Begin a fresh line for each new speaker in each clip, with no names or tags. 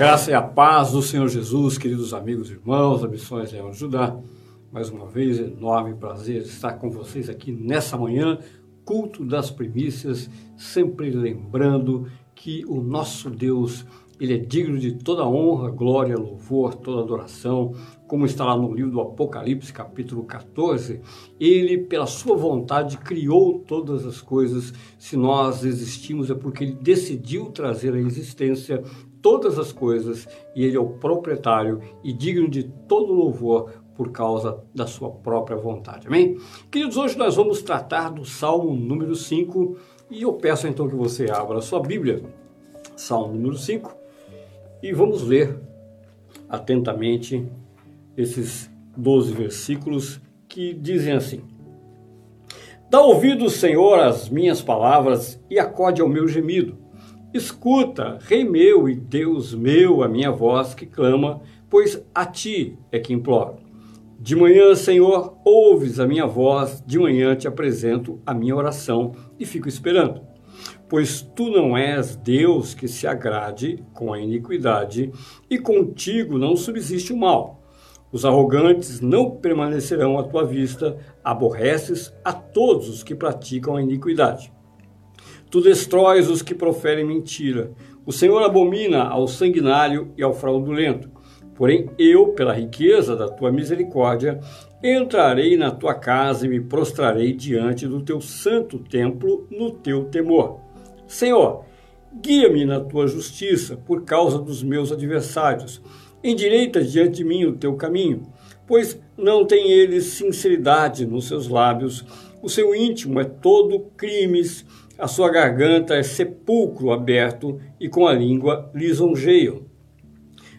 graça e a paz do Senhor Jesus, queridos amigos e irmãos da Missões Leão Judá. Mais uma vez, enorme prazer estar com vocês aqui nessa manhã, culto das primícias, sempre lembrando que o nosso Deus, ele é digno de toda honra, glória, louvor, toda adoração, como está lá no livro do Apocalipse, capítulo 14, ele, pela sua vontade, criou todas as coisas. Se nós existimos, é porque ele decidiu trazer à existência todas as coisas e ele é o proprietário e digno de todo louvor por causa da sua própria vontade. Amém? Queridos, hoje nós vamos tratar do Salmo número 5 e eu peço então que você abra a sua Bíblia, Salmo número 5, e vamos ler atentamente esses 12 versículos que dizem assim: Dá ouvido, Senhor, às minhas palavras e acode ao meu gemido. Escuta, Rei meu e Deus meu, a minha voz que clama, pois a ti é que imploro. De manhã, Senhor, ouves a minha voz, de manhã te apresento a minha oração e fico esperando. Pois tu não és Deus que se agrade com a iniquidade, e contigo não subsiste o mal. Os arrogantes não permanecerão à tua vista, aborreces a todos os que praticam a iniquidade. Tu destróis os que proferem mentira. O Senhor abomina ao sanguinário e ao fraudulento. Porém, eu, pela riqueza da tua misericórdia, entrarei na tua casa e me prostrarei diante do teu santo templo no teu temor. Senhor, guia-me na tua justiça por causa dos meus adversários. Endireita diante de mim o teu caminho, pois não tem eles sinceridade nos seus lábios. O seu íntimo é todo crimes a sua garganta é sepulcro aberto e com a língua lisonjeiam.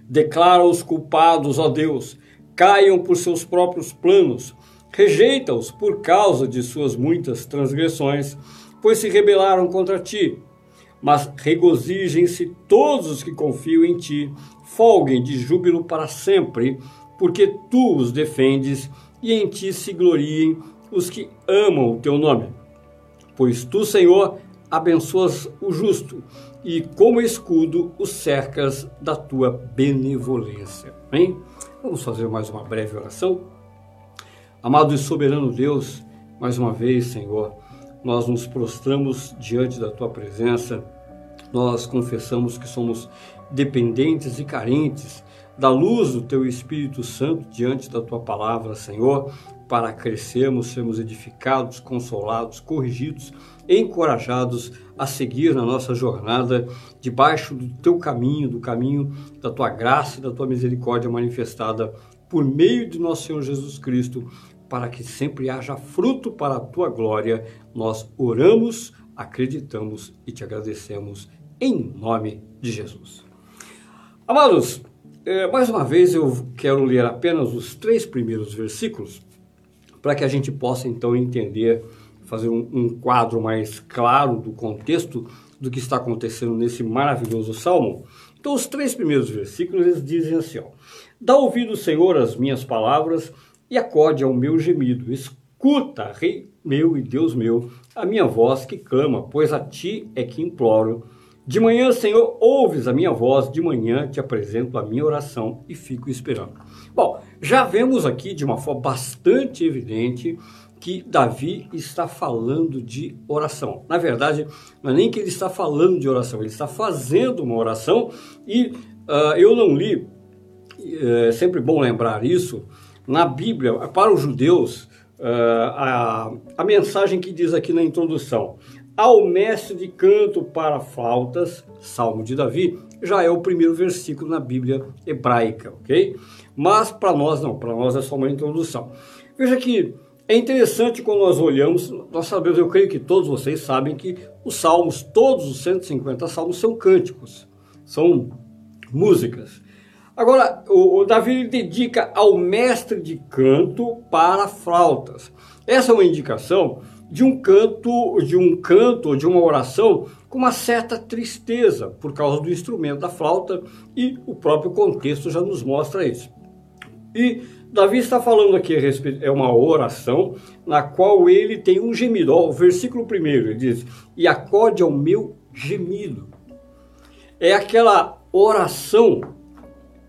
Declara os culpados, ó Deus, caiam por seus próprios planos, rejeita-os por causa de suas muitas transgressões, pois se rebelaram contra ti. Mas regozijem-se todos os que confiam em ti, folguem de júbilo para sempre, porque tu os defendes e em ti se gloriem os que amam o teu nome pois tu, Senhor, abençoas o justo e como escudo o cercas da tua benevolência. Amém? Vamos fazer mais uma breve oração. Amado e soberano Deus, mais uma vez, Senhor, nós nos prostramos diante da tua presença. Nós confessamos que somos dependentes e carentes da luz do teu Espírito Santo diante da tua palavra, Senhor, para crescermos, sermos edificados, consolados, corrigidos, encorajados a seguir na nossa jornada debaixo do teu caminho, do caminho da tua graça e da tua misericórdia manifestada por meio de nosso Senhor Jesus Cristo, para que sempre haja fruto para a tua glória. Nós oramos, acreditamos e te agradecemos em nome de Jesus. Amados, eh, mais uma vez eu quero ler apenas os três primeiros versículos para que a gente possa então entender, fazer um, quadro mais claro do contexto do que está acontecendo nesse maravilhoso salmo. Então, os três primeiros versículos eles dizem assim: ó, Dá ouvido, Senhor, as minhas palavras e acorde ao meu gemido. Escuta, Rei meu e Deus meu, a minha voz que clama, pois a ti é que imploro. De manhã, Senhor, ouves a minha voz, de manhã te apresento a minha oração e fico esperando. Bom, já vemos aqui de uma forma bastante evidente que Davi está falando de oração. Na verdade, não é nem que ele está falando de oração, ele está fazendo uma oração e uh, eu não li, é sempre bom lembrar isso, na Bíblia, para os judeus, uh, a, a mensagem que diz aqui na introdução: ao mestre de canto para flautas, Salmo de Davi, já é o primeiro versículo na Bíblia hebraica, ok? Mas para nós não, para nós é só uma introdução. Veja que é interessante quando nós olhamos, nós sabemos, eu creio que todos vocês sabem que os salmos, todos os 150 salmos são cânticos, são músicas. Agora, o, o Davi dedica ao mestre de canto para flautas. Essa é uma indicação de um canto, de um canto, de uma oração com uma certa tristeza por causa do instrumento da flauta e o próprio contexto já nos mostra isso. E Davi está falando aqui, é uma oração na qual ele tem um gemido. Ó, o versículo primeiro ele diz: E acorde ao meu gemido. É aquela oração,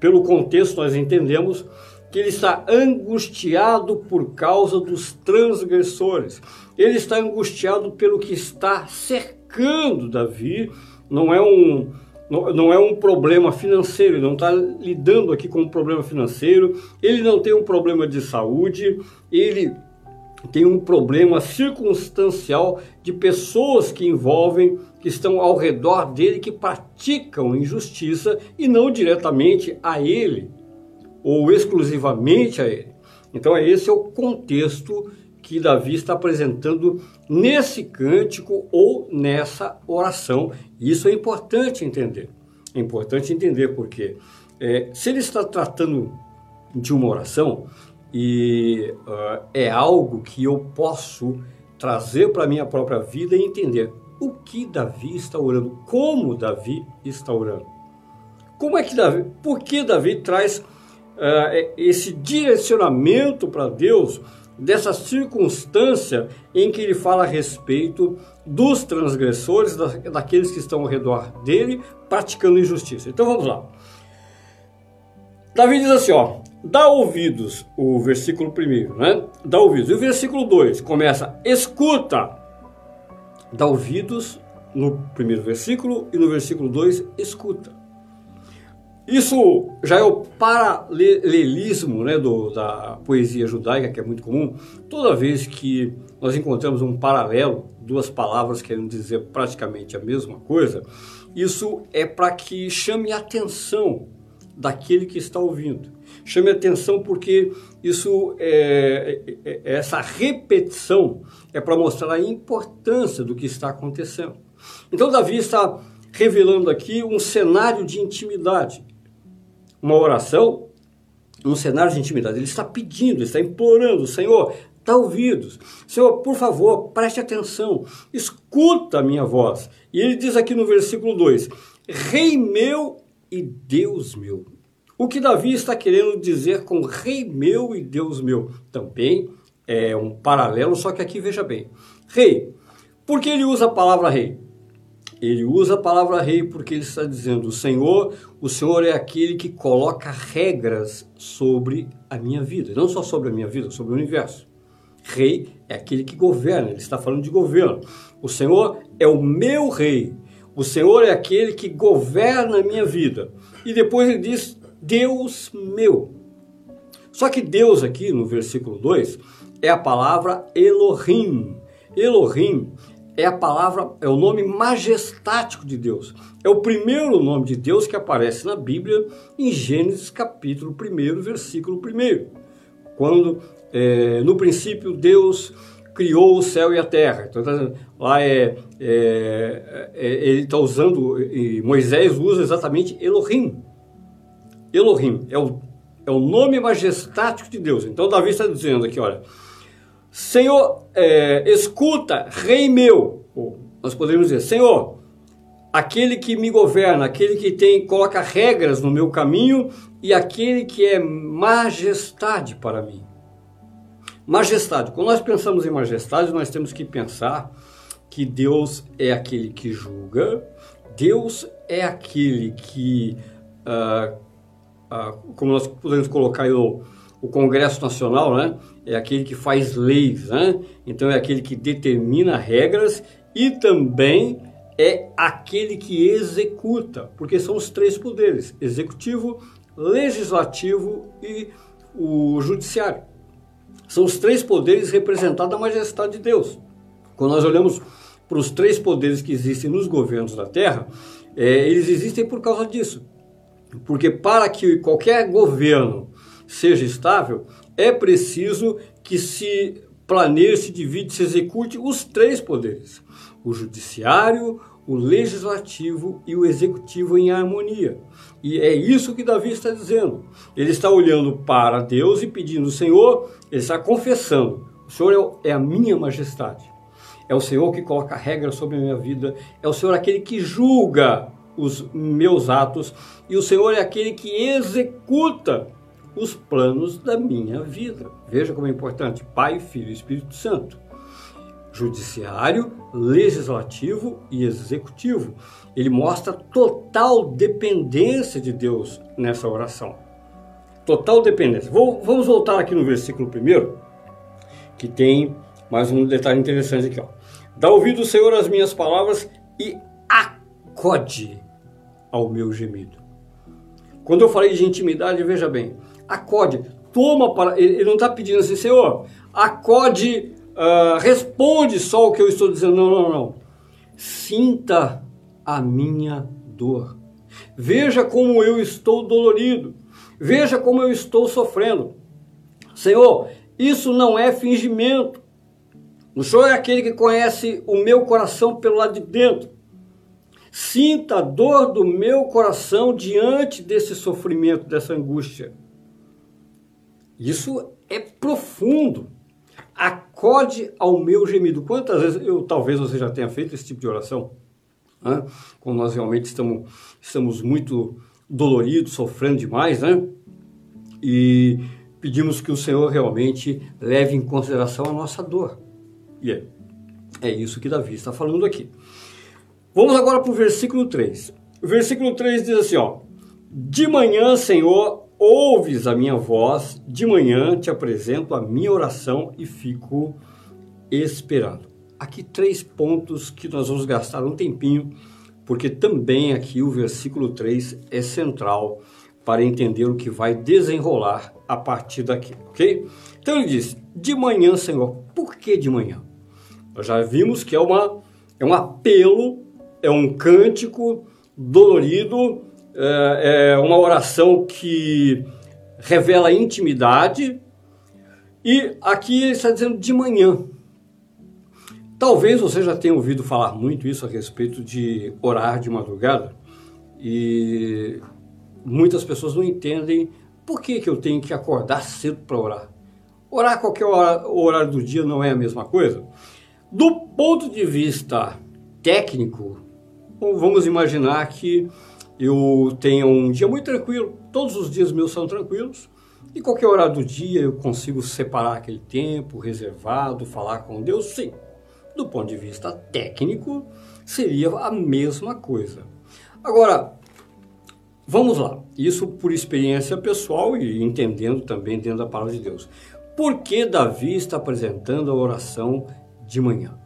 pelo contexto nós entendemos que ele está angustiado por causa dos transgressores. Ele está angustiado pelo que está cercando Davi. Não é um, não, é um problema financeiro, ele não está lidando aqui com um problema financeiro, ele não tem um problema de saúde, ele tem um problema circunstancial de pessoas que envolvem, que estão ao redor dele, que praticam injustiça e não diretamente a ele ou exclusivamente a ele. Então, esse é o contexto que Davi está apresentando nesse cântico ou nessa oração. Isso é importante entender. É importante entender porque é, se ele está tratando de uma oração e uh, é algo que eu posso trazer para a minha própria vida e entender o que Davi está orando, como Davi está orando. Como é que Davi, por que Davi traz uh, esse direcionamento para Deus dessa circunstância em que ele fala a respeito dos transgressores, da, daqueles que estão ao redor dele, praticando injustiça. Então vamos lá. Davi diz assim, ó, dá ouvidos, o versículo primeiro, né? Dá ouvidos. E o versículo 2 começa, escuta. Dá ouvidos no primeiro versículo e no versículo 2, escuta. Isso já é o paralelismo né, do, da poesia judaica, que é muito comum. Toda vez que nós encontramos um paralelo, duas palavras querendo dizer praticamente a mesma coisa, isso é para que chame a atenção daquele que está ouvindo. Chame atenção porque isso é, é, é essa repetição é para mostrar a importância do que está acontecendo. Então Davi está revelando aqui um cenário de intimidade uma oração, um cenário de intimidade. Ele está pedindo, ele está implorando, Senhor, dá ouvidos. Senhor, por favor, preste atenção, escuta a minha voz. E ele diz aqui no versículo 2: Rei meu e Deus meu. O que Davi está querendo dizer com Rei meu e Deus meu? Também é um paralelo, só que aqui veja bem. Rei. Por que ele usa a palavra rei? Ele usa a palavra rei porque ele está dizendo: o Senhor, o Senhor é aquele que coloca regras sobre a minha vida, não só sobre a minha vida, sobre o universo. Rei é aquele que governa, ele está falando de governo. O Senhor é o meu rei. O Senhor é aquele que governa a minha vida. E depois ele diz: Deus meu. Só que Deus aqui no versículo 2 é a palavra Elohim. Elohim é a palavra, é o nome majestático de Deus. É o primeiro nome de Deus que aparece na Bíblia em Gênesis capítulo 1, versículo 1. Quando é, no princípio Deus criou o céu e a terra. Então, tá lá é, é, é ele está usando, Moisés usa exatamente Elohim. Elohim é o, é o nome majestático de Deus. Então Davi está dizendo aqui, olha, Senhor, é, escuta, Rei meu. nós podemos dizer, Senhor, aquele que me governa, aquele que tem coloca regras no meu caminho e aquele que é majestade para mim. Majestade. Quando nós pensamos em majestade, nós temos que pensar que Deus é aquele que julga, Deus é aquele que, uh, uh, como nós podemos colocar o, o Congresso Nacional, né? é aquele que faz leis, né? então é aquele que determina regras e também é aquele que executa, porque são os três poderes: executivo, legislativo e o judiciário. São os três poderes representados na majestade de Deus. Quando nós olhamos para os três poderes que existem nos governos da Terra, é, eles existem por causa disso. Porque para que qualquer governo seja estável, é preciso que se planeje, se divide, se execute os três poderes: o judiciário, o legislativo e o executivo em harmonia. E é isso que Davi está dizendo. Ele está olhando para Deus e pedindo, Senhor, ele está confessando: o Senhor é, é a minha majestade. É o Senhor que coloca regras sobre a minha vida. É o Senhor aquele que julga os meus atos. E o Senhor é aquele que executa os planos da minha vida. Veja como é importante: Pai, Filho e Espírito Santo. judiciário, legislativo e executivo. Ele mostra total dependência de Deus nessa oração. Total dependência. Vou, vamos voltar aqui no versículo primeiro, que tem mais um detalhe interessante aqui. Ó. Dá ouvido, Senhor, às minhas palavras e acode ao meu gemido. Quando eu falei de intimidade, veja bem, acode, toma para. Ele não está pedindo assim, Senhor, acode, uh, responde só o que eu estou dizendo. Não, não, não. Sinta a minha dor. Veja como eu estou dolorido. Veja como eu estou sofrendo. Senhor, isso não é fingimento. O Senhor é aquele que conhece o meu coração pelo lado de dentro. Sinta a dor do meu coração diante desse sofrimento, dessa angústia. Isso é profundo. Acode ao meu gemido. Quantas vezes eu talvez você já tenha feito esse tipo de oração? Né? Quando nós realmente estamos, estamos muito doloridos, sofrendo demais, né? E pedimos que o Senhor realmente leve em consideração a nossa dor. E é, é isso que Davi está falando aqui. Vamos agora para o versículo 3. O versículo 3 diz assim, ó: De manhã, Senhor, ouves a minha voz, de manhã te apresento a minha oração e fico esperando. Aqui três pontos que nós vamos gastar um tempinho, porque também aqui o versículo 3 é central para entender o que vai desenrolar a partir daqui, ok? Então ele diz: De manhã, Senhor. Por que de manhã? Nós já vimos que é, uma, é um apelo é um cântico dolorido, é, é uma oração que revela intimidade. E aqui ele está dizendo de manhã. Talvez você já tenha ouvido falar muito isso a respeito de orar de madrugada. E muitas pessoas não entendem por que, que eu tenho que acordar cedo para orar. Orar qualquer hora, horário do dia não é a mesma coisa. Do ponto de vista técnico, Vamos imaginar que eu tenho um dia muito tranquilo, todos os dias meus são tranquilos, e qualquer horário do dia eu consigo separar aquele tempo reservado, falar com Deus, sim. Do ponto de vista técnico, seria a mesma coisa. Agora, vamos lá, isso por experiência pessoal e entendendo também dentro da palavra de Deus. Por que Davi está apresentando a oração de manhã?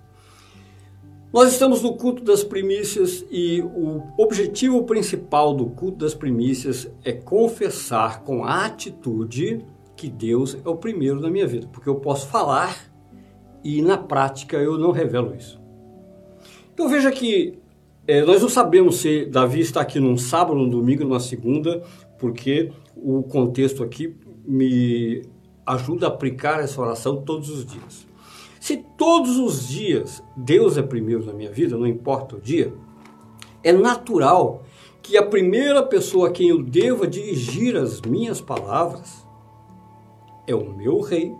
Nós estamos no culto das primícias e o objetivo principal do culto das primícias é confessar com a atitude que Deus é o primeiro na minha vida, porque eu posso falar e na prática eu não revelo isso. Então veja que é, nós não sabemos se Davi está aqui num sábado, num domingo, numa segunda, porque o contexto aqui me ajuda a aplicar essa oração todos os dias. Se todos os dias Deus é primeiro na minha vida, não importa o dia, é natural que a primeira pessoa a quem eu deva dirigir as minhas palavras é o meu rei,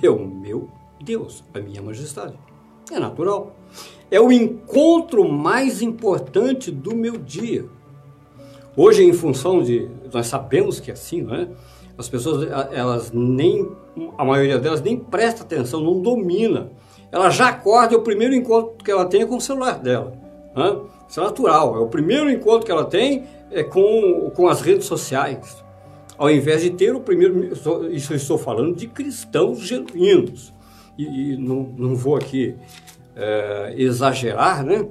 é o meu Deus, a minha majestade. É natural. É o encontro mais importante do meu dia. Hoje, em função de. Nós sabemos que é assim, não é? As pessoas, elas nem, a maioria delas nem presta atenção, não domina. Ela já acorda, é o primeiro encontro que ela tem é com o celular dela. Né? Isso é natural, é o primeiro encontro que ela tem é com, com as redes sociais. Ao invés de ter o primeiro, isso eu estou falando de cristãos genuínos. E, e não, não vou aqui é, exagerar, né?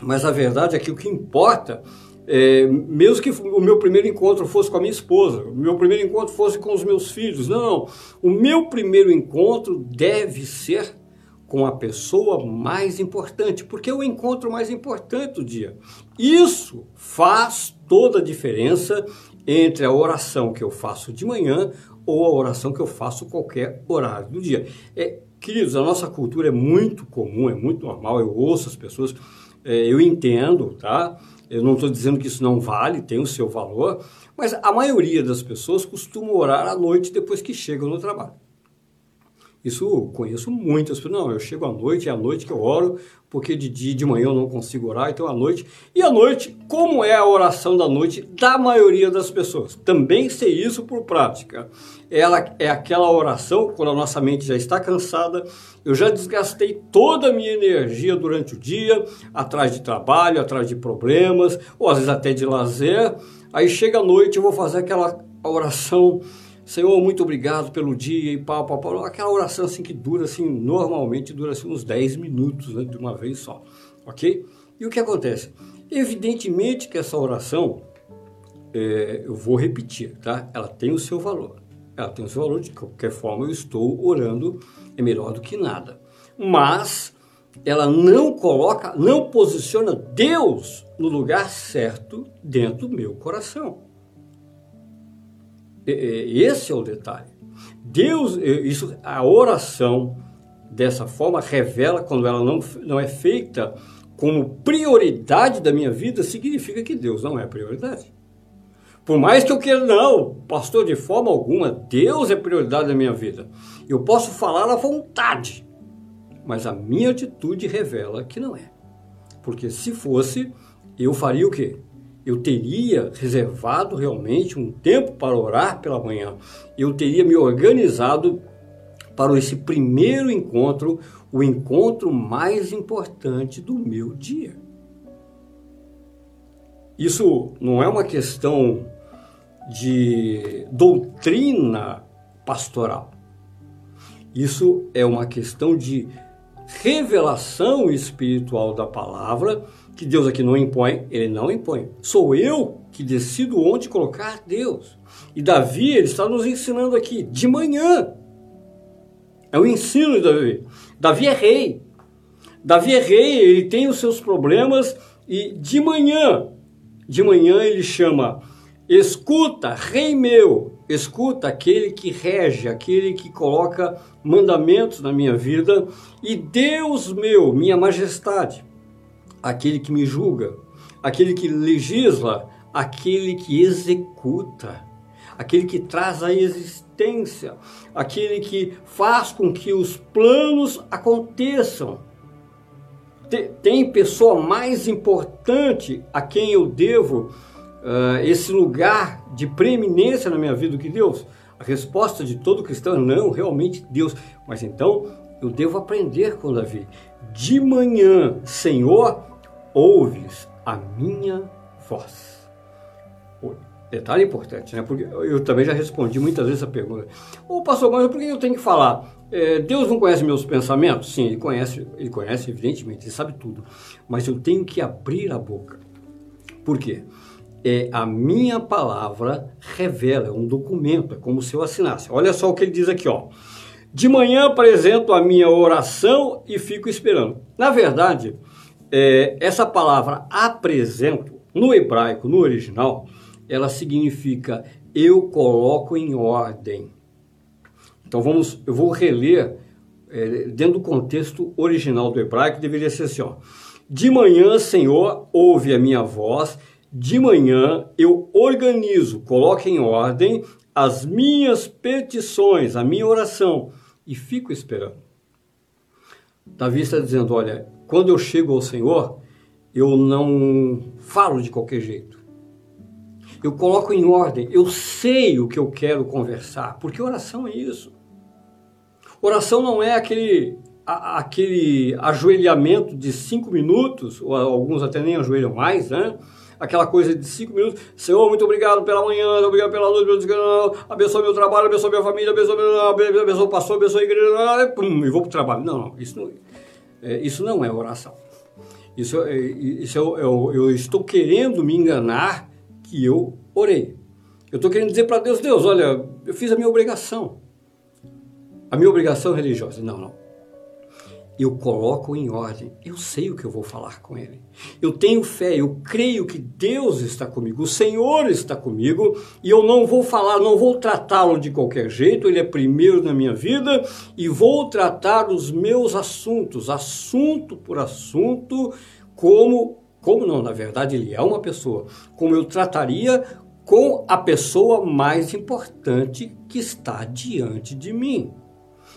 Mas a verdade é que o que importa é, mesmo que o meu primeiro encontro fosse com a minha esposa, o meu primeiro encontro fosse com os meus filhos, não. O meu primeiro encontro deve ser com a pessoa mais importante, porque é o encontro mais importante do dia. Isso faz toda a diferença entre a oração que eu faço de manhã ou a oração que eu faço qualquer horário do dia. É, queridos, a nossa cultura é muito comum, é muito normal, eu ouço as pessoas, é, eu entendo, tá? Eu não estou dizendo que isso não vale, tem o seu valor, mas a maioria das pessoas costuma orar à noite depois que chegam no trabalho. Isso conheço muitas pessoas. Não, eu chego à noite, é à noite que eu oro, porque de dia de manhã eu não consigo orar, então à noite. E à noite, como é a oração da noite da maioria das pessoas? Também sei isso por prática. Ela é aquela oração quando a nossa mente já está cansada, eu já desgastei toda a minha energia durante o dia, atrás de trabalho, atrás de problemas, ou às vezes até de lazer. Aí chega a noite, eu vou fazer aquela oração Senhor, muito obrigado pelo dia e pau, pau, pau. Aquela oração assim que dura assim, normalmente dura assim uns 10 minutos né, de uma vez só, ok? E o que acontece? Evidentemente que essa oração, é, eu vou repetir, tá? Ela tem o seu valor. Ela tem o seu valor, de qualquer forma eu estou orando, é melhor do que nada. Mas ela não coloca, não posiciona Deus no lugar certo dentro do meu coração. Esse é o detalhe. Deus, isso, a oração dessa forma revela quando ela não, não é feita como prioridade da minha vida, significa que Deus não é prioridade. Por mais que eu queira, não, pastor, de forma alguma, Deus é prioridade da minha vida. Eu posso falar à vontade, mas a minha atitude revela que não é. Porque se fosse, eu faria o quê? Eu teria reservado realmente um tempo para orar pela manhã. Eu teria me organizado para esse primeiro encontro, o encontro mais importante do meu dia. Isso não é uma questão de doutrina pastoral. Isso é uma questão de revelação espiritual da palavra que Deus aqui não impõe, ele não impõe. Sou eu que decido onde colocar Deus. E Davi, ele está nos ensinando aqui, de manhã. É o ensino de Davi. Davi é rei. Davi é rei, ele tem os seus problemas e de manhã, de manhã ele chama, escuta, rei meu, escuta aquele que rege, aquele que coloca mandamentos na minha vida e Deus meu, minha majestade aquele que me julga, aquele que legisla, aquele que executa, aquele que traz a existência, aquele que faz com que os planos aconteçam. Tem pessoa mais importante a quem eu devo uh, esse lugar de preeminência na minha vida do que Deus? A resposta de todo cristão é não, realmente Deus. Mas então eu devo aprender com Davi. De manhã, Senhor, ouves a minha voz. Detalhe importante, né? Porque eu também já respondi muitas vezes essa pergunta. Ô pastor, mas por que eu tenho que falar? É, Deus não conhece meus pensamentos? Sim, ele conhece, ele conhece, evidentemente, ele sabe tudo. Mas eu tenho que abrir a boca. Por quê? É, a minha palavra revela, é um documento, é como se eu assinasse. Olha só o que ele diz aqui, ó. De manhã apresento a minha oração e fico esperando. Na verdade, é, essa palavra apresento, no hebraico, no original, ela significa eu coloco em ordem. Então vamos, eu vou reler é, dentro do contexto original do hebraico, deveria ser assim: ó, de manhã, Senhor, ouve a minha voz, de manhã eu organizo, coloco em ordem as minhas petições, a minha oração e fico esperando. Davi está dizendo: olha, quando eu chego ao Senhor, eu não falo de qualquer jeito. Eu coloco em ordem, eu sei o que eu quero conversar, porque oração é isso. Oração não é aquele, a, aquele ajoelhamento de cinco minutos, ou alguns até nem ajoelham mais, né? Aquela coisa de cinco minutos. Senhor, muito obrigado pela manhã, obrigado pela noite, abençoe meu trabalho, abençoe minha família, abençoe, abençoe o pastor, abençoe a igreja, pum, e vou para o trabalho. Não, não, isso não, é, isso não é oração. Isso, é, isso eu, eu, eu estou querendo me enganar que eu orei. Eu estou querendo dizer para Deus, Deus, olha, eu fiz a minha obrigação. A minha obrigação religiosa. Não, não eu coloco em ordem. Eu sei o que eu vou falar com ele. Eu tenho fé, eu creio que Deus está comigo, o Senhor está comigo e eu não vou falar, não vou tratá-lo de qualquer jeito, ele é primeiro na minha vida e vou tratar os meus assuntos, assunto por assunto, como como não, na verdade ele é uma pessoa, como eu trataria com a pessoa mais importante que está diante de mim.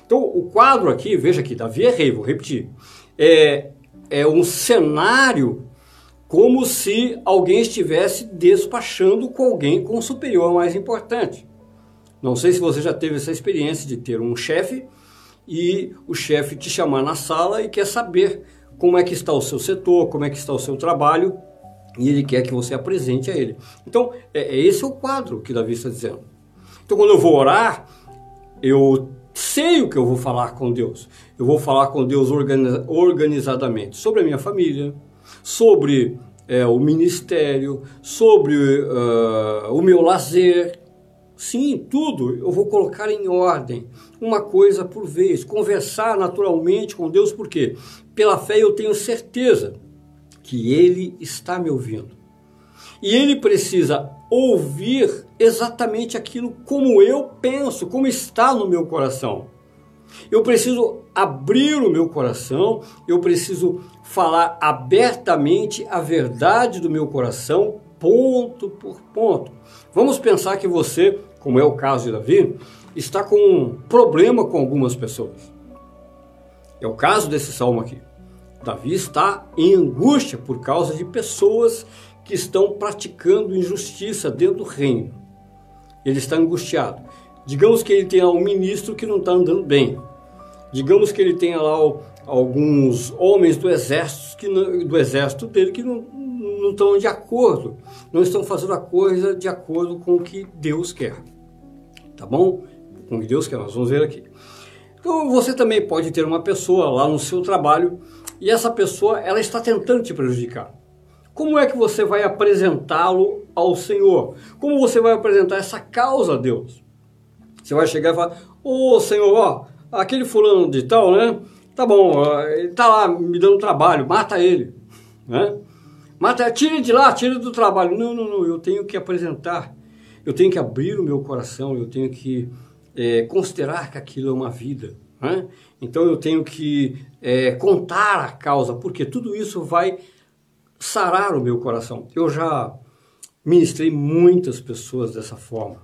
Então, o quadro aqui, veja aqui, Davi é rei, vou repetir. É, é um cenário como se alguém estivesse despachando com alguém com um superior mais importante. Não sei se você já teve essa experiência de ter um chefe e o chefe te chamar na sala e quer saber como é que está o seu setor, como é que está o seu trabalho e ele quer que você apresente a ele. Então, é, é esse é o quadro que Davi está dizendo. Então, quando eu vou orar, eu sei o que eu vou falar com Deus. Eu vou falar com Deus organizadamente sobre a minha família, sobre é, o ministério, sobre uh, o meu lazer. Sim, tudo eu vou colocar em ordem, uma coisa por vez, conversar naturalmente com Deus, porque pela fé eu tenho certeza que Ele está me ouvindo. E Ele precisa ouvir exatamente aquilo como eu penso, como está no meu coração. Eu preciso abrir o meu coração, eu preciso falar abertamente a verdade do meu coração, ponto por ponto. Vamos pensar que você, como é o caso de Davi, está com um problema com algumas pessoas. É o caso desse salmo aqui. Davi está em angústia por causa de pessoas que estão praticando injustiça dentro do reino. Ele está angustiado. Digamos que ele tenha um ministro que não está andando bem. Digamos que ele tenha lá alguns homens do exército, que não, do exército dele que não, não estão de acordo, não estão fazendo a coisa de acordo com o que Deus quer. Tá bom? Com o que Deus quer, nós vamos ver aqui. Então você também pode ter uma pessoa lá no seu trabalho e essa pessoa ela está tentando te prejudicar. Como é que você vai apresentá-lo ao Senhor? Como você vai apresentar essa causa a Deus? Você vai chegar e falar: Ô oh, Senhor, ó, aquele fulano de tal, né? Tá bom, ele tá lá me dando trabalho, mata ele, né? Mata, tire de lá, tire do trabalho. Não, não, não, eu tenho que apresentar, eu tenho que abrir o meu coração, eu tenho que é, considerar que aquilo é uma vida. Né? Então eu tenho que é, contar a causa, porque tudo isso vai sarar o meu coração. Eu já ministrei muitas pessoas dessa forma.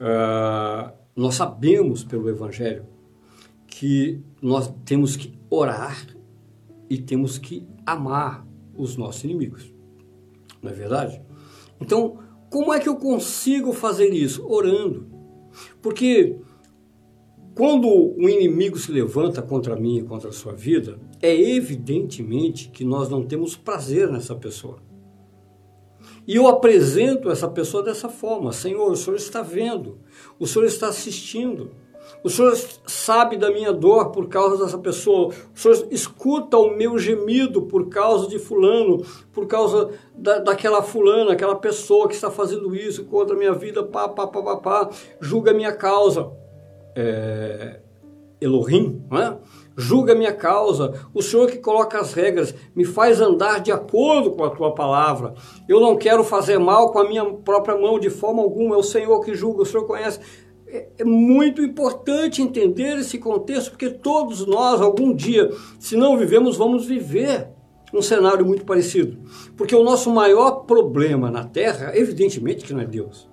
Uh, nós sabemos pelo Evangelho que nós temos que orar e temos que amar os nossos inimigos. Não é verdade? Então, como é que eu consigo fazer isso? Orando. Porque quando um inimigo se levanta contra mim e contra a sua vida, é evidentemente que nós não temos prazer nessa pessoa. E eu apresento essa pessoa dessa forma: Senhor, o Senhor está vendo, o Senhor está assistindo. O Senhor sabe da minha dor por causa dessa pessoa. O Senhor escuta o meu gemido por causa de fulano, por causa da, daquela fulana, aquela pessoa que está fazendo isso contra a minha vida, pá, pá, pá, pá, pá. julga a minha causa. É, Elohim, né? julga minha causa, o Senhor que coloca as regras, me faz andar de acordo com a tua palavra. Eu não quero fazer mal com a minha própria mão de forma alguma, é o Senhor que julga, o Senhor conhece. É, é muito importante entender esse contexto, porque todos nós, algum dia, se não vivemos, vamos viver um cenário muito parecido. Porque o nosso maior problema na Terra, evidentemente que não é Deus.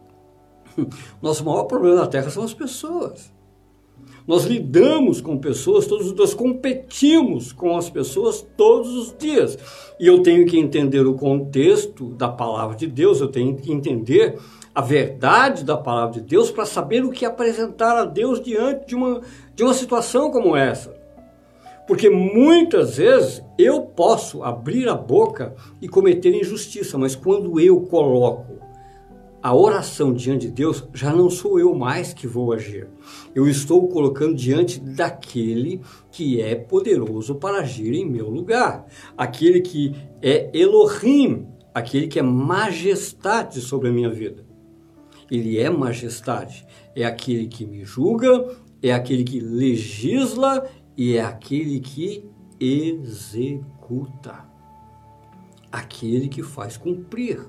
Nosso maior problema na Terra são as pessoas. Nós lidamos com pessoas todos os dias, competimos com as pessoas todos os dias. E eu tenho que entender o contexto da palavra de Deus, eu tenho que entender a verdade da palavra de Deus para saber o que apresentar a Deus diante de uma, de uma situação como essa. Porque muitas vezes eu posso abrir a boca e cometer injustiça, mas quando eu coloco a oração diante de Deus, já não sou eu mais que vou agir. Eu estou colocando diante daquele que é poderoso para agir em meu lugar. Aquele que é Elohim, aquele que é majestade sobre a minha vida ele é majestade. É aquele que me julga, é aquele que legisla e é aquele que executa. Aquele que faz cumprir.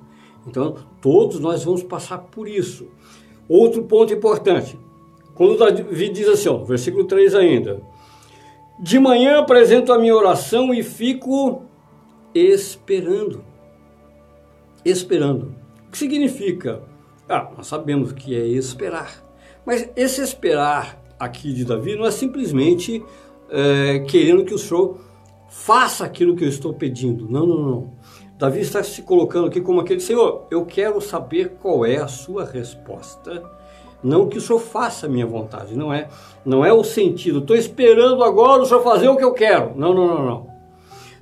Então, todos nós vamos passar por isso. Outro ponto importante. Quando Davi diz assim, ó, versículo 3 ainda. De manhã apresento a minha oração e fico esperando. Esperando. O que significa? Ah, nós sabemos que é esperar. Mas esse esperar aqui de Davi não é simplesmente é, querendo que o Senhor faça aquilo que eu estou pedindo. Não, não, não. Davi está se colocando aqui como aquele Senhor, eu quero saber qual é a sua resposta. Não que o Senhor faça a minha vontade, não é, não é o sentido. Estou esperando agora o Senhor fazer o que eu quero. Não, não, não, não.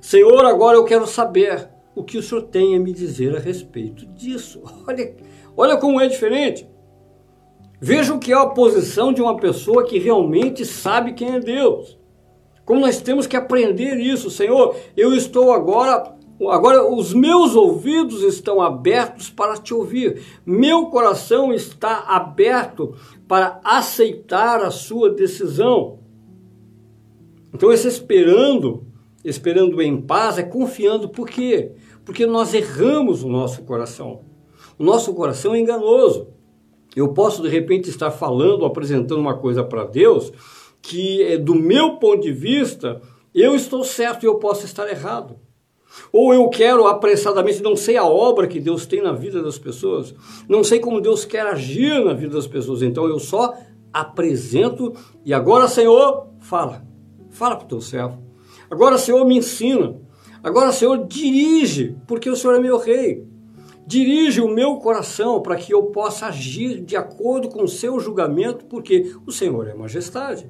Senhor, agora eu quero saber o que o Senhor tem a me dizer a respeito disso. Olha, olha como é diferente. Vejam que é a posição de uma pessoa que realmente sabe quem é Deus. Como nós temos que aprender isso, Senhor, eu estou agora Agora, os meus ouvidos estão abertos para te ouvir, meu coração está aberto para aceitar a sua decisão. Então, esse esperando, esperando em paz, é confiando, por quê? Porque nós erramos o nosso coração. O nosso coração é enganoso. Eu posso, de repente, estar falando, apresentando uma coisa para Deus que, é do meu ponto de vista, eu estou certo e eu posso estar errado. Ou eu quero apressadamente, não sei a obra que Deus tem na vida das pessoas, não sei como Deus quer agir na vida das pessoas, então eu só apresento e agora, Senhor, fala, fala para o teu servo. Agora, Senhor, me ensina. Agora, Senhor, dirige, porque o Senhor é meu rei. Dirige o meu coração para que eu possa agir de acordo com o seu julgamento, porque o Senhor é majestade.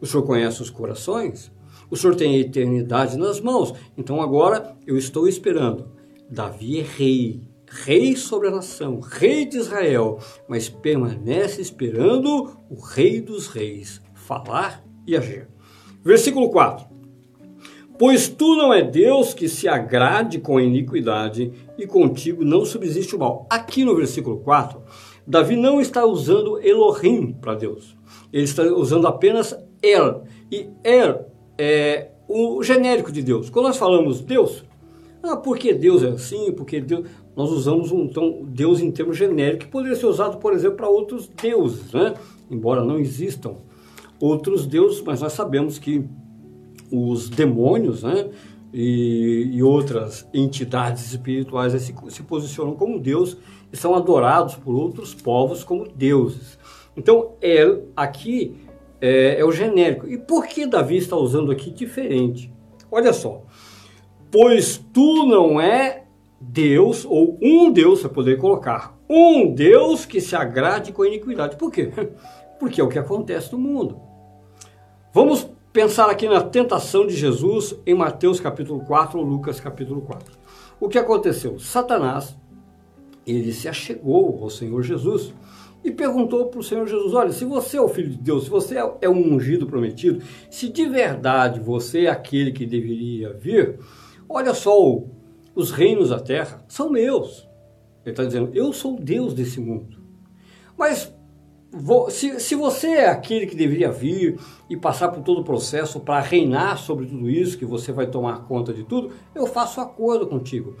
O Senhor conhece os corações. O Senhor tem a eternidade nas mãos. Então agora eu estou esperando. Davi é rei, rei sobre a nação, rei de Israel, mas permanece esperando o rei dos reis falar e agir. Versículo 4. Pois tu não é Deus que se agrade com a iniquidade e contigo não subsiste o mal. Aqui no versículo 4, Davi não está usando Elohim para Deus. Ele está usando apenas El. E El é, o genérico de Deus. Quando nós falamos Deus, ah, porque Deus é assim, porque Deus, nós usamos um então, Deus em termos genéricos, que poderia ser usado, por exemplo, para outros deuses, né? embora não existam outros deuses, mas nós sabemos que os demônios né? e, e outras entidades espirituais se, se posicionam como Deus e são adorados por outros povos como deuses. Então, El aqui é, é o genérico. E por que Davi está usando aqui diferente? Olha só. Pois tu não é Deus, ou um Deus, você poderia colocar, um Deus que se agrade com a iniquidade. Por quê? Porque é o que acontece no mundo. Vamos pensar aqui na tentação de Jesus em Mateus capítulo 4 ou Lucas capítulo 4. O que aconteceu? Satanás, ele se achegou ao Senhor Jesus e perguntou para o Senhor Jesus: Olha, se você é o Filho de Deus, se você é um ungido prometido, se de verdade você é aquele que deveria vir, olha só, os reinos da terra são meus. Ele está dizendo: Eu sou o Deus desse mundo. Mas se, se você é aquele que deveria vir e passar por todo o processo para reinar sobre tudo isso, que você vai tomar conta de tudo, eu faço acordo contigo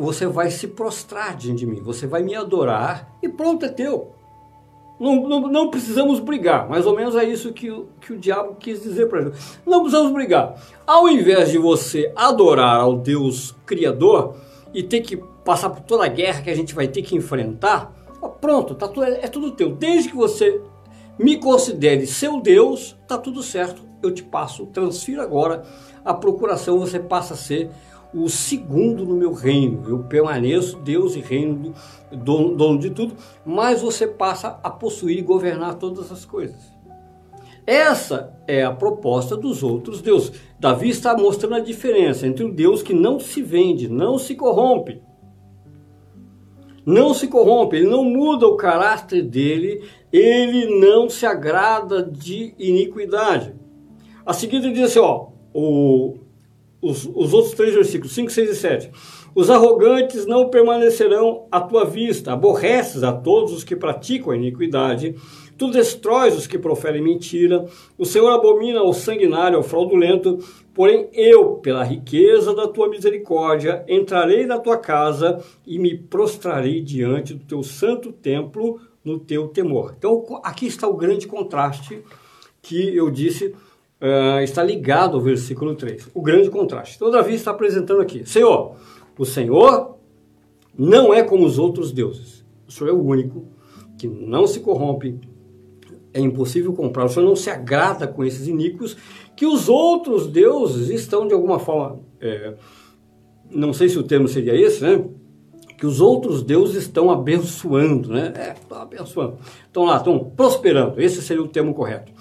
você vai se prostrar diante de mim, você vai me adorar e pronto, é teu. Não, não, não precisamos brigar, mais ou menos é isso que, que o diabo quis dizer para ele. Não precisamos brigar. Ao invés de você adorar ao Deus Criador e ter que passar por toda a guerra que a gente vai ter que enfrentar, pronto, tá tudo, é, é tudo teu. Desde que você me considere seu Deus, tá tudo certo. Eu te passo, transfiro agora a procuração, você passa a ser o segundo no meu reino. Eu permaneço Deus e reino, dono, dono de tudo, mas você passa a possuir e governar todas as coisas. Essa é a proposta dos outros deuses. Davi está mostrando a diferença entre o Deus que não se vende, não se corrompe. Não se corrompe, ele não muda o caráter dele, ele não se agrada de iniquidade. A seguir ele diz assim, ó, o os, os outros três versículos, 5, 6 e 7. Os arrogantes não permanecerão à tua vista, aborreces a todos os que praticam a iniquidade, tu destróis os que proferem mentira, o Senhor abomina o sanguinário, ao fraudulento, porém eu, pela riqueza da tua misericórdia, entrarei na tua casa e me prostrarei diante do teu santo templo no teu temor. Então aqui está o grande contraste que eu disse uh, está ligado ao versículo 3. O grande contraste. Então, Davi está apresentando aqui: Senhor, o Senhor não é como os outros deuses. O Senhor é o único que não se corrompe, é impossível comprar. O Senhor não se agrada com esses iníquos que os outros deuses estão de alguma forma, é, não sei se o termo seria esse, né? Que os outros deuses estão abençoando, né? É, estão abençoando. Estão lá, estão prosperando. Esse seria o termo correto.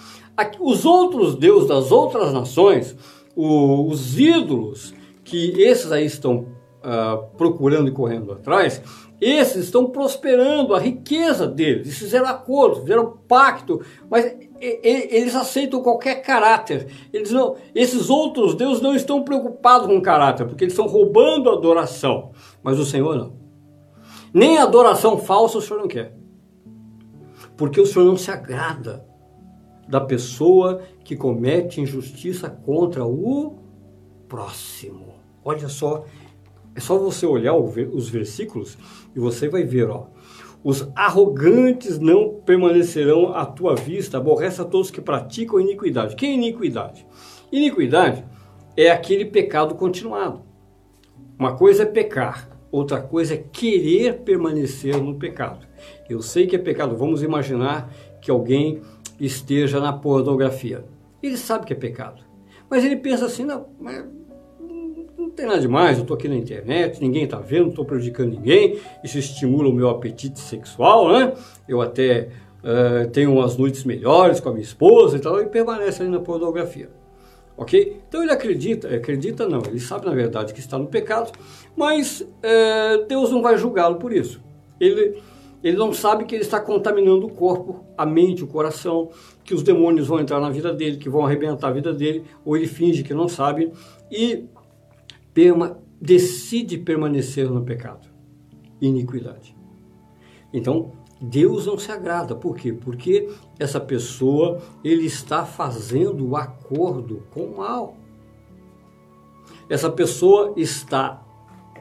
Os outros deuses das outras nações, os ídolos que esses aí estão uh, procurando e correndo atrás, esses estão prosperando, a riqueza deles, eles fizeram acordo, fizeram pacto, mas eles aceitam qualquer caráter. Eles não, esses outros deuses não estão preocupados com caráter, porque eles estão roubando a adoração. Mas o Senhor não. Nem adoração falsa o Senhor não quer. Porque o Senhor não se agrada da pessoa que comete injustiça contra o próximo. Olha só é só você olhar os versículos e você vai ver, ó. Os arrogantes não permanecerão à tua vista, aborrece a todos que praticam iniquidade. Que é iniquidade? Iniquidade é aquele pecado continuado. Uma coisa é pecar, outra coisa é querer permanecer no pecado. Eu sei que é pecado, vamos imaginar que alguém esteja na pornografia. Ele sabe que é pecado, mas ele pensa assim: não, não tem nada demais, eu estou aqui na internet, ninguém está vendo, não estou prejudicando ninguém, isso estimula o meu apetite sexual, né? Eu até uh, tenho umas noites melhores com a minha esposa e tal, e permanece ali na pornografia. Ok? Então ele acredita, acredita não, ele sabe na verdade que está no pecado, mas uh, Deus não vai julgá-lo por isso. Ele, ele não sabe que ele está contaminando o corpo, a mente, o coração, que os demônios vão entrar na vida dele, que vão arrebentar a vida dele, ou ele finge que não sabe, e perma, decide permanecer no pecado, iniquidade. Então, Deus não se agrada. Por quê? Porque essa pessoa ele está fazendo o acordo com o mal. Essa pessoa está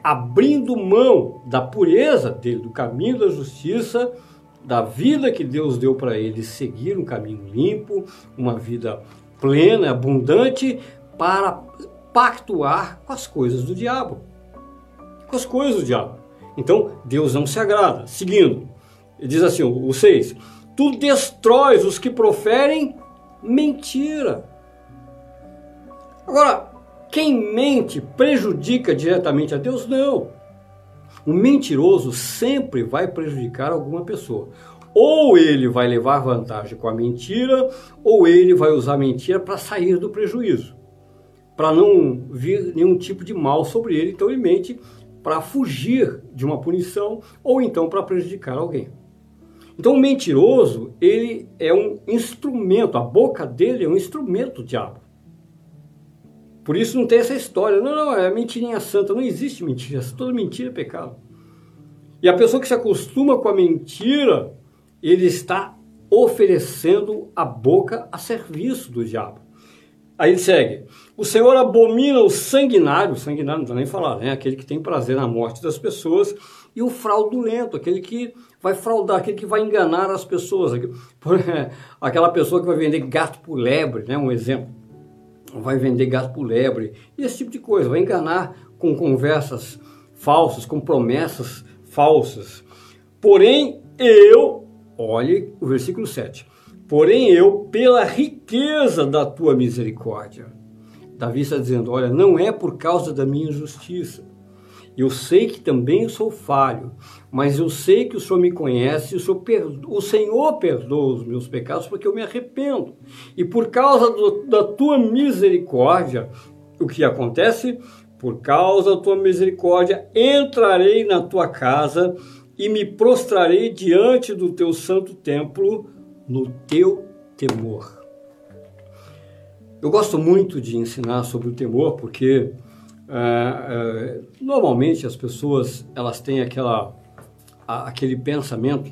abrindo mão da pureza dele, do caminho da justiça, da vida que Deus deu para ele, seguir um caminho limpo, uma vida plena, abundante, para pactuar com as coisas do diabo. Com as coisas do diabo. Então, Deus não se agrada. Seguindo, ele diz assim, o 6, tu destróis os que proferem mentira. Agora, quem mente prejudica diretamente a Deus? Não. O mentiroso sempre vai prejudicar alguma pessoa. Ou ele vai levar vantagem com a mentira, ou ele vai usar a mentira para sair do prejuízo para não vir nenhum tipo de mal sobre ele, então ele mente para fugir de uma punição ou então para prejudicar alguém. Então o mentiroso, ele é um instrumento, a boca dele é um instrumento do diabo. Por isso não tem essa história, não, não, é mentirinha santa, não existe mentira, toda mentira é pecado. E a pessoa que se acostuma com a mentira, ele está oferecendo a boca a serviço do diabo. Aí ele segue. O Senhor abomina o sanguinário, o sanguinário não dá nem falar, né? Aquele que tem prazer na morte das pessoas, e o fraudulento, aquele que vai fraudar, aquele que vai enganar as pessoas. Aquela pessoa que vai vender gato por lebre, né? Um exemplo. Vai vender gato por lebre, esse tipo de coisa, vai enganar com conversas falsas, com promessas falsas. Porém, eu, olhe o versículo 7 Porém, eu, pela riqueza da tua misericórdia. Davi está dizendo: Olha, não é por causa da minha injustiça. Eu sei que também sou falho, mas eu sei que o Senhor me conhece, o Senhor, perdoa, o Senhor perdoa os meus pecados porque eu me arrependo. E por causa do, da tua misericórdia, o que acontece? Por causa da tua misericórdia, entrarei na tua casa e me prostrarei diante do teu santo templo no teu temor. Eu gosto muito de ensinar sobre o temor porque é, é, normalmente as pessoas elas têm aquela, aquele pensamento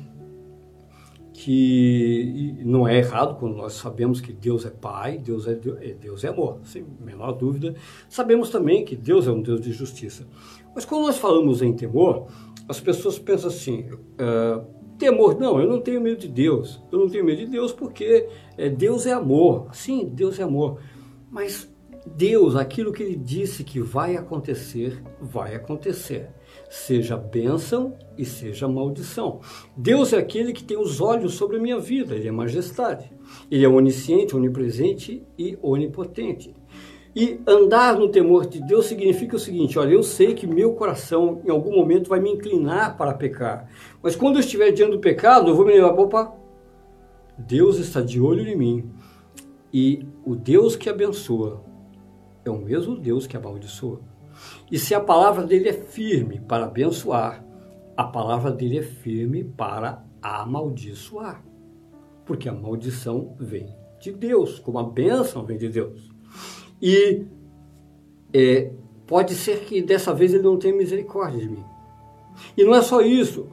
que não é errado quando nós sabemos que Deus é Pai, Deus é, é, Deus é amor, sem menor dúvida. Sabemos também que Deus é um Deus de justiça. Mas quando nós falamos em temor, as pessoas pensam assim: uh, Temor, não, eu não tenho medo de Deus. Eu não tenho medo de Deus porque é, Deus é amor. Sim, Deus é amor. Mas Deus, aquilo que ele disse que vai acontecer, vai acontecer. seja bênção e seja maldição. Deus é aquele que tem os olhos sobre a minha vida, Ele é majestade. Ele é onisciente, onipresente e onipotente. E andar no temor de Deus significa o seguinte: olha, eu sei que meu coração em algum momento vai me inclinar para pecar, mas quando eu estiver diante do pecado, eu vou me lembrar, opa, Deus está de olho em mim e o Deus que abençoa é o mesmo Deus que amaldiçoa. E se a palavra dele é firme para abençoar, a palavra dele é firme para amaldiçoar. Porque a maldição vem de Deus, como a bênção vem de Deus. E é, pode ser que dessa vez ele não tenha misericórdia de mim. E não é só isso.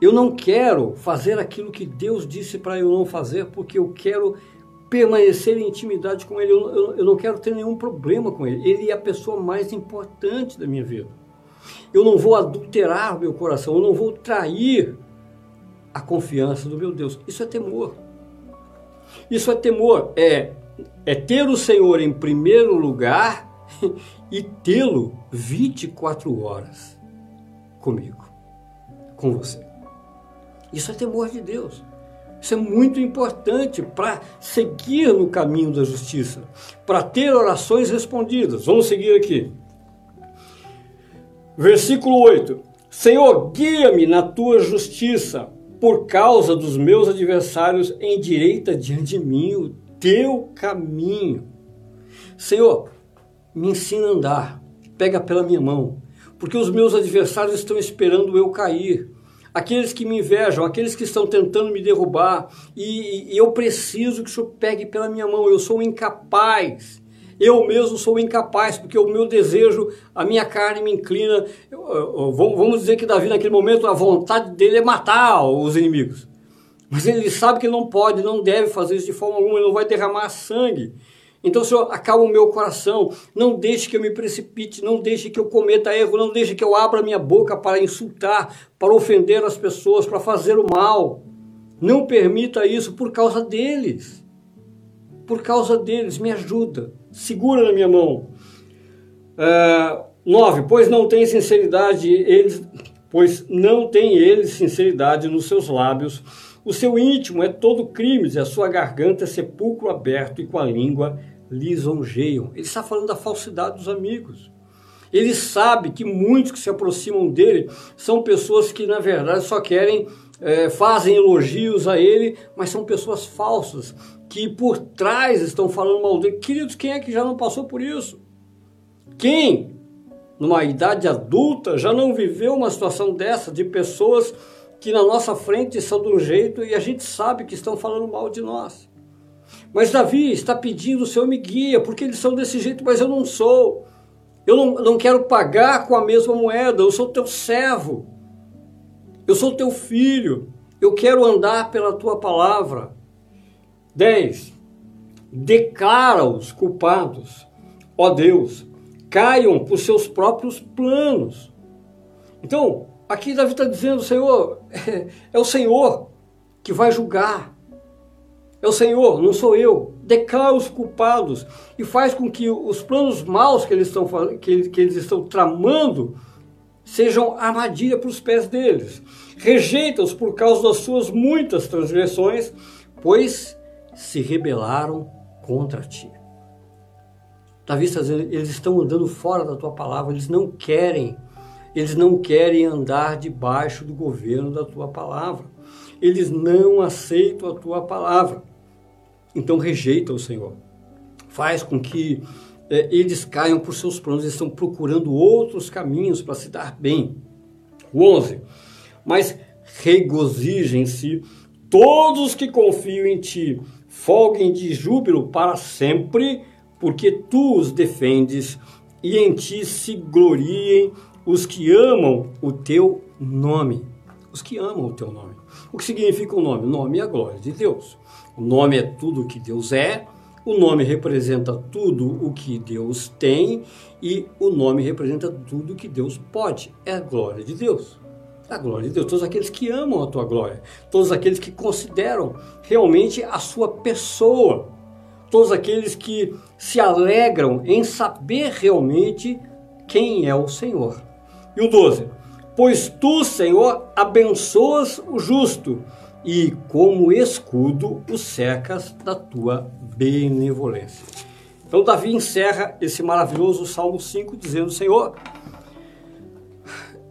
Eu não quero fazer aquilo que Deus disse para eu não fazer, porque eu quero permanecer em intimidade com Ele. Eu, eu, eu, não quero ter nenhum problema com Ele. Ele é a pessoa mais importante da minha vida. Eu não vou adulterar meu coração, eu não vou trair a confiança do meu Deus. Isso é temor. Isso é temor. É, é ter o Senhor em primeiro lugar e tê-lo 24 horas comigo, com você. Isso é temor de Deus. Isso é muito importante para seguir no caminho da justiça, para ter orações respondidas. Vamos seguir aqui. Versículo 8: Senhor, guia-me na tua justiça, por causa dos meus adversários, endireita diante de mim o teu caminho. Senhor, me ensina a andar, pega pela minha mão, porque os meus adversários estão esperando eu cair aqueles que me invejam, aqueles que estão tentando me derrubar, e, e eu preciso que o Senhor pegue pela minha mão, eu sou incapaz. Eu mesmo sou incapaz, porque o meu desejo, a minha carne me inclina. Eu, eu, vamos dizer que Davi, naquele momento, a vontade dele é matar os inimigos. Mas ele sabe que não pode, não deve fazer isso de forma alguma, ele não vai derramar sangue. Então, Senhor, acalma o meu coração, não deixe que eu me precipite, não deixe que eu cometa erro, não deixe que eu abra minha boca para insultar, para ofender as pessoas, para fazer o mal. Não permita isso por causa deles. Por causa deles, me ajuda, segura na minha mão. Uh, nove, pois não tem sinceridade eles, pois não tem eles sinceridade nos seus lábios. O seu íntimo é todo crimes, e a sua garganta é sepulcro aberto e com a língua lisonjeiam. Ele está falando da falsidade dos amigos. Ele sabe que muitos que se aproximam dele são pessoas que, na verdade, só querem, é, fazem elogios a ele, mas são pessoas falsas, que por trás estão falando mal dele. Queridos, quem é que já não passou por isso? Quem, numa idade adulta, já não viveu uma situação dessa, de pessoas que na nossa frente são de um jeito e a gente sabe que estão falando mal de nós? Mas Davi está pedindo, o Senhor me guia, porque eles são desse jeito, mas eu não sou. Eu não, não quero pagar com a mesma moeda, eu sou teu servo. Eu sou teu filho. Eu quero andar pela tua palavra. 10. Declara os culpados, ó Deus, caiam por seus próprios planos. Então, aqui Davi está dizendo, Senhor, é, é o Senhor que vai julgar. É o Senhor, não sou eu. Declara os culpados e faz com que os planos maus que eles estão, que, que eles estão tramando sejam armadilha para os pés deles. Rejeita-os por causa das suas muitas transgressões, pois se rebelaram contra ti. Davi está dizendo, eles estão andando fora da tua palavra, eles não querem, eles não querem andar debaixo do governo da tua palavra. Eles não aceitam a tua palavra então rejeita o Senhor. Faz com que é, eles caiam por seus planos, eles estão procurando outros caminhos para se dar bem. O 11. Mas regozijem-se todos que confiam em ti, folguem de júbilo para sempre, porque tu os defendes e em ti se gloriem os que amam o teu nome. Os que amam o teu nome. O que significa o nome? O nome é a glória de Deus. O nome é tudo o que Deus é, o nome representa tudo o que Deus tem e o nome representa tudo o que Deus pode. É a glória de Deus. A glória de Deus. Todos aqueles que amam a tua glória. Todos aqueles que consideram realmente a sua pessoa. Todos aqueles que se alegram em saber realmente quem é o Senhor. E o 12: Pois tu, Senhor, abençoas o justo e como escudo o cercas da tua benevolência. Então Davi encerra esse maravilhoso Salmo 5 dizendo: Senhor,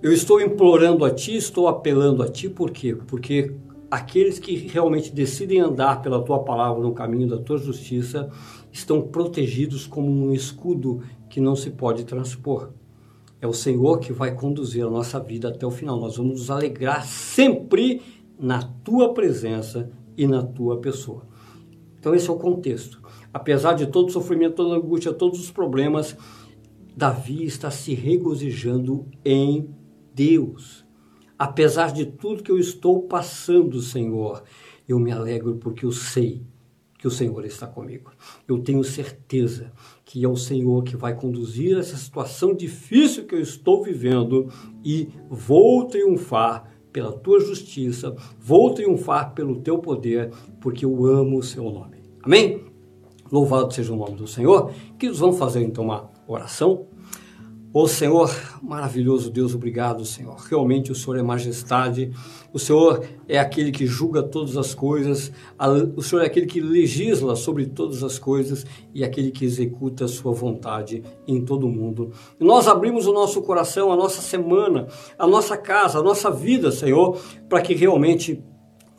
eu estou implorando a ti, estou apelando a ti, por quê? Porque aqueles que realmente decidem andar pela tua palavra no caminho da tua justiça estão protegidos como um escudo que não se pode transpor. É o Senhor que vai conduzir a nossa vida até o final. Nós vamos nos alegrar sempre na tua presença e na tua pessoa. Então, esse é o contexto. Apesar de todo o sofrimento, toda a angústia, todos os problemas, Davi está se regozijando em Deus. Apesar de tudo que eu estou passando, Senhor, eu me alegro porque eu sei que o Senhor está comigo. Eu tenho certeza que é o Senhor que vai conduzir essa situação difícil que eu estou vivendo e vou triunfar pela tua justiça, vou triunfar pelo teu poder, porque eu amo o seu nome. Amém? Louvado seja o nome do Senhor. Que nós vamos fazer então uma oração. Ô Senhor, maravilhoso Deus, obrigado, Senhor. Realmente o Senhor é majestade, o Senhor é aquele que julga todas as coisas, o Senhor é aquele que legisla sobre todas as coisas e aquele que executa a sua vontade em todo o mundo. E nós abrimos o nosso coração, a nossa semana, a nossa casa, a nossa vida, Senhor, para que realmente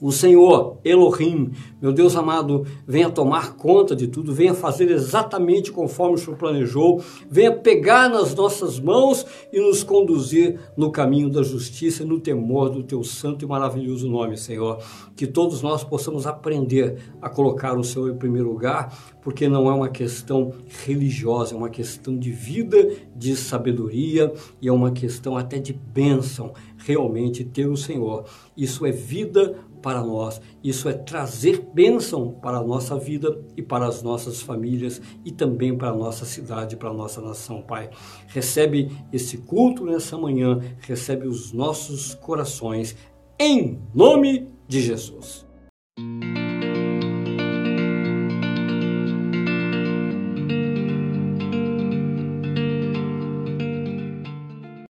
o Senhor, Elohim, meu Deus amado, venha tomar conta de tudo, venha fazer exatamente conforme o Senhor planejou, venha pegar nas nossas mãos e nos conduzir no caminho da justiça, no temor do teu santo e maravilhoso nome, Senhor. Que todos nós possamos aprender a colocar o Senhor em primeiro lugar, porque não é uma questão religiosa, é uma questão de vida, de sabedoria e é uma questão até de bênção, realmente ter o Senhor. Isso é vida para nós. Isso é trazer bênção para a nossa vida e para as nossas famílias e também para a nossa cidade, para a nossa nação, Pai. Recebe esse culto nessa manhã, recebe os nossos corações, em nome de Jesus.